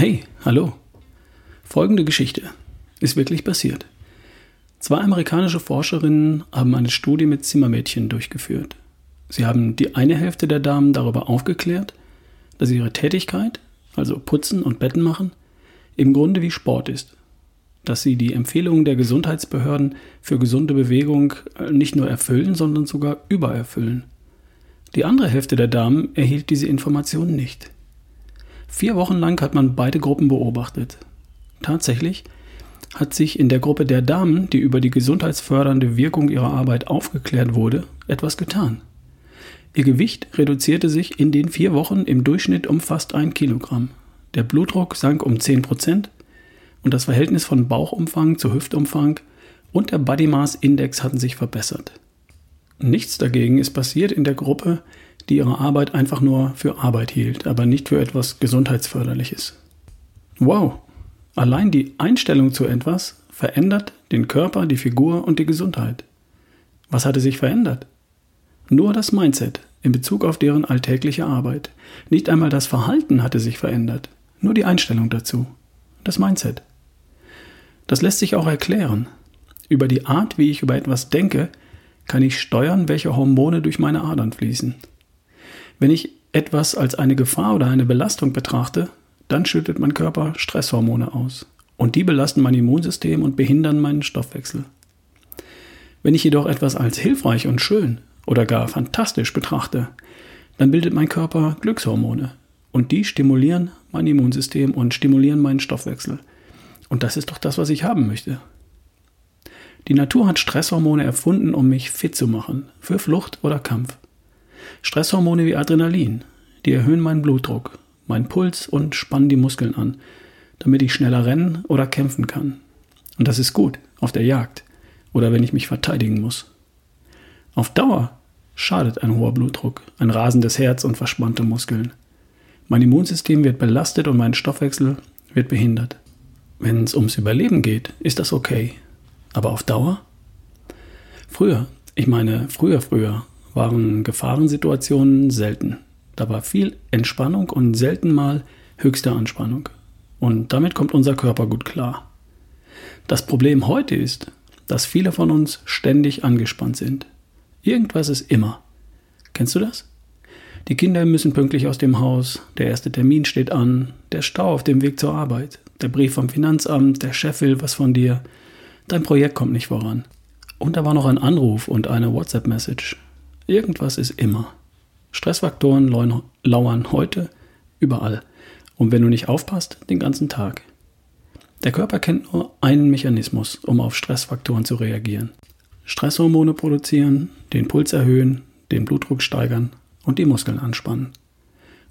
Hey, hallo. Folgende Geschichte ist wirklich passiert. Zwei amerikanische Forscherinnen haben eine Studie mit Zimmermädchen durchgeführt. Sie haben die eine Hälfte der Damen darüber aufgeklärt, dass ihre Tätigkeit, also Putzen und Betten machen, im Grunde wie Sport ist. Dass sie die Empfehlungen der Gesundheitsbehörden für gesunde Bewegung nicht nur erfüllen, sondern sogar übererfüllen. Die andere Hälfte der Damen erhielt diese Informationen nicht. Vier Wochen lang hat man beide Gruppen beobachtet. Tatsächlich hat sich in der Gruppe der Damen, die über die gesundheitsfördernde Wirkung ihrer Arbeit aufgeklärt wurde, etwas getan. Ihr Gewicht reduzierte sich in den vier Wochen im Durchschnitt um fast ein Kilogramm. Der Blutdruck sank um 10 Prozent und das Verhältnis von Bauchumfang zu Hüftumfang und der Body Mass Index hatten sich verbessert. Nichts dagegen ist passiert in der Gruppe, die ihre Arbeit einfach nur für Arbeit hielt, aber nicht für etwas Gesundheitsförderliches. Wow, allein die Einstellung zu etwas verändert den Körper, die Figur und die Gesundheit. Was hatte sich verändert? Nur das Mindset in Bezug auf deren alltägliche Arbeit. Nicht einmal das Verhalten hatte sich verändert, nur die Einstellung dazu. Das Mindset. Das lässt sich auch erklären. Über die Art, wie ich über etwas denke, kann ich steuern, welche Hormone durch meine Adern fließen. Wenn ich etwas als eine Gefahr oder eine Belastung betrachte, dann schüttet mein Körper Stresshormone aus. Und die belasten mein Immunsystem und behindern meinen Stoffwechsel. Wenn ich jedoch etwas als hilfreich und schön oder gar fantastisch betrachte, dann bildet mein Körper Glückshormone. Und die stimulieren mein Immunsystem und stimulieren meinen Stoffwechsel. Und das ist doch das, was ich haben möchte. Die Natur hat Stresshormone erfunden, um mich fit zu machen, für Flucht oder Kampf. Stresshormone wie Adrenalin, die erhöhen meinen Blutdruck, meinen Puls und spannen die Muskeln an, damit ich schneller rennen oder kämpfen kann. Und das ist gut auf der Jagd oder wenn ich mich verteidigen muss. Auf Dauer schadet ein hoher Blutdruck, ein rasendes Herz und verspannte Muskeln. Mein Immunsystem wird belastet und mein Stoffwechsel wird behindert. Wenn es ums Überleben geht, ist das okay. Aber auf Dauer? Früher, ich meine früher, früher, waren Gefahrensituationen selten. Da war viel Entspannung und selten mal höchste Anspannung. Und damit kommt unser Körper gut klar. Das Problem heute ist, dass viele von uns ständig angespannt sind. Irgendwas ist immer. Kennst du das? Die Kinder müssen pünktlich aus dem Haus, der erste Termin steht an, der Stau auf dem Weg zur Arbeit, der Brief vom Finanzamt, der Chef will was von dir, dein Projekt kommt nicht voran. Und da war noch ein Anruf und eine WhatsApp-Message. Irgendwas ist immer. Stressfaktoren lauern heute überall. Und wenn du nicht aufpasst, den ganzen Tag. Der Körper kennt nur einen Mechanismus, um auf Stressfaktoren zu reagieren. Stresshormone produzieren, den Puls erhöhen, den Blutdruck steigern und die Muskeln anspannen.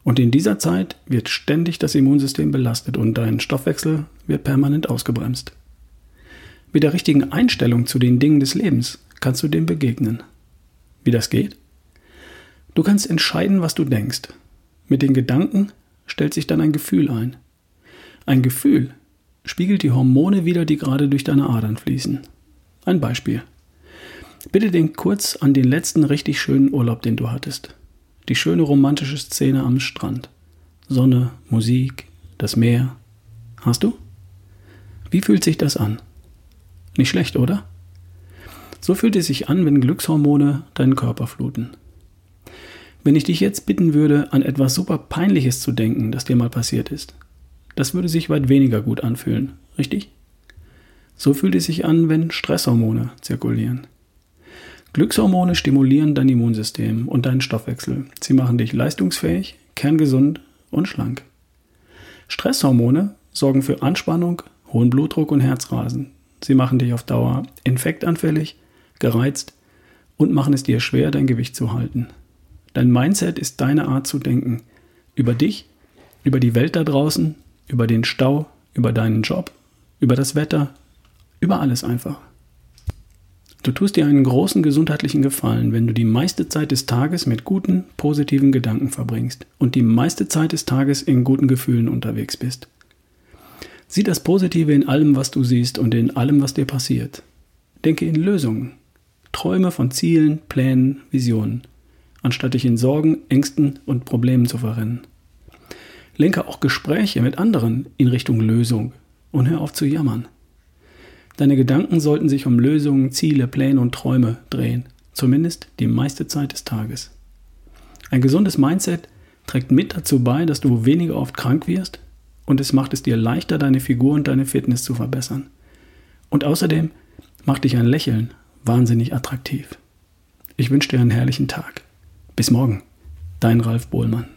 Und in dieser Zeit wird ständig das Immunsystem belastet und dein Stoffwechsel wird permanent ausgebremst. Mit der richtigen Einstellung zu den Dingen des Lebens kannst du dem begegnen. Wie das geht? Du kannst entscheiden, was du denkst. Mit den Gedanken stellt sich dann ein Gefühl ein. Ein Gefühl spiegelt die Hormone wider, die gerade durch deine Adern fließen. Ein Beispiel. Bitte denk kurz an den letzten richtig schönen Urlaub, den du hattest. Die schöne romantische Szene am Strand. Sonne, Musik, das Meer. Hast du? Wie fühlt sich das an? Nicht schlecht, oder? So fühlt es sich an, wenn Glückshormone deinen Körper fluten. Wenn ich dich jetzt bitten würde, an etwas super Peinliches zu denken, das dir mal passiert ist, das würde sich weit weniger gut anfühlen, richtig? So fühlt es sich an, wenn Stresshormone zirkulieren. Glückshormone stimulieren dein Immunsystem und deinen Stoffwechsel. Sie machen dich leistungsfähig, kerngesund und schlank. Stresshormone sorgen für Anspannung, hohen Blutdruck und Herzrasen. Sie machen dich auf Dauer infektanfällig, gereizt und machen es dir schwer, dein Gewicht zu halten. Dein Mindset ist deine Art zu denken. Über dich, über die Welt da draußen, über den Stau, über deinen Job, über das Wetter, über alles einfach. Du tust dir einen großen gesundheitlichen Gefallen, wenn du die meiste Zeit des Tages mit guten, positiven Gedanken verbringst und die meiste Zeit des Tages in guten Gefühlen unterwegs bist. Sieh das Positive in allem, was du siehst und in allem, was dir passiert. Denke in Lösungen. Träume von Zielen, Plänen, Visionen, anstatt dich in Sorgen, Ängsten und Problemen zu verrennen. Lenke auch Gespräche mit anderen in Richtung Lösung und hör auf zu jammern. Deine Gedanken sollten sich um Lösungen, Ziele, Pläne und Träume drehen, zumindest die meiste Zeit des Tages. Ein gesundes Mindset trägt mit dazu bei, dass du weniger oft krank wirst und es macht es dir leichter, deine Figur und deine Fitness zu verbessern. Und außerdem macht dich ein Lächeln wahnsinnig attraktiv. Ich wünsche dir einen herrlichen Tag. Bis morgen, dein Ralf Bohlmann.